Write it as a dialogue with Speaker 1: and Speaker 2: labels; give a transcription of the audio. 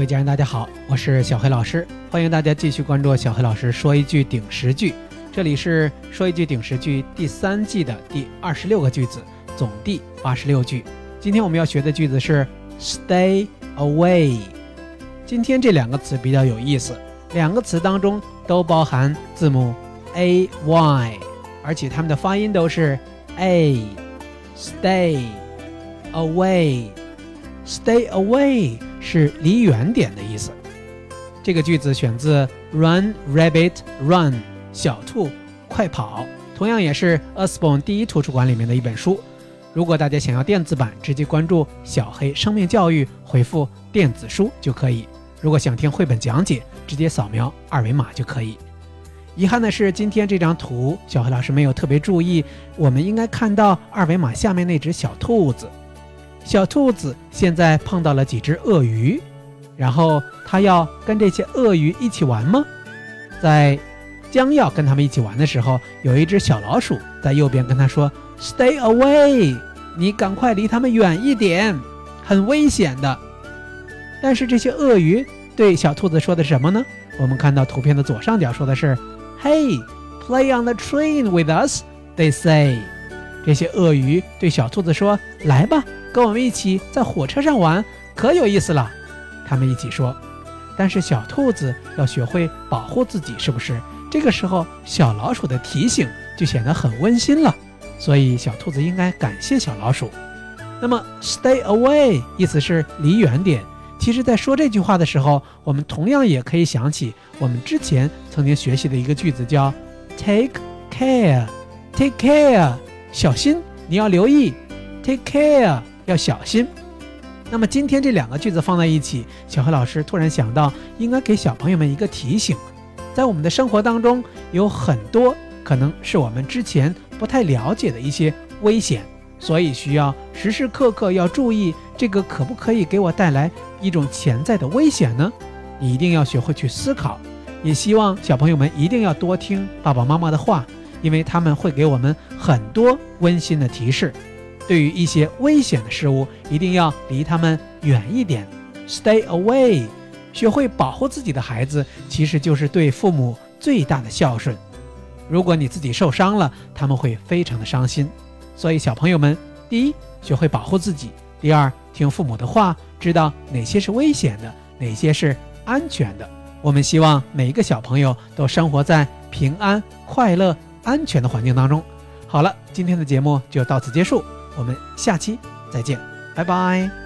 Speaker 1: 各位家人，大家好，我是小黑老师，欢迎大家继续关注小黑老师说一句顶十句。这里是说一句顶十句第三季的第二十六个句子，总第八十六句。今天我们要学的句子是 stay away。今天这两个词比较有意思，两个词当中都包含字母 a y，而且它们的发音都是 a。stay away，stay away。是离远点的意思。这个句子选自 Run Rabbit Run 小兔快跑，同样也是 Usborne 第一图书馆里面的一本书。如果大家想要电子版，直接关注小黑生命教育，回复电子书就可以。如果想听绘本讲解，直接扫描二维码就可以。遗憾的是，今天这张图小黑老师没有特别注意，我们应该看到二维码下面那只小兔子。小兔子现在碰到了几只鳄鱼，然后它要跟这些鳄鱼一起玩吗？在将要跟他们一起玩的时候，有一只小老鼠在右边跟他说：“Stay away，你赶快离他们远一点，很危险的。”但是这些鳄鱼对小兔子说的什么呢？我们看到图片的左上角说的是：“Hey，play on the train with us，they say。”这些鳄鱼对小兔子说：“来吧。”跟我们一起在火车上玩，可有意思了。他们一起说：“但是小兔子要学会保护自己，是不是？”这个时候，小老鼠的提醒就显得很温馨了。所以，小兔子应该感谢小老鼠。那么，“stay away” 意思是离远点。其实，在说这句话的时候，我们同样也可以想起我们之前曾经学习的一个句子，叫 “take care”。take care，小心，你要留意。take care。要小心。那么今天这两个句子放在一起，小黑老师突然想到，应该给小朋友们一个提醒：在我们的生活当中，有很多可能是我们之前不太了解的一些危险，所以需要时时刻刻要注意，这个可不可以给我带来一种潜在的危险呢？你一定要学会去思考。也希望小朋友们一定要多听爸爸妈妈的话，因为他们会给我们很多温馨的提示。对于一些危险的事物，一定要离他们远一点，stay away。学会保护自己的孩子，其实就是对父母最大的孝顺。如果你自己受伤了，他们会非常的伤心。所以，小朋友们，第一，学会保护自己；第二，听父母的话，知道哪些是危险的，哪些是安全的。我们希望每一个小朋友都生活在平安、快乐、安全的环境当中。好了，今天的节目就到此结束。我们下期再见，拜拜。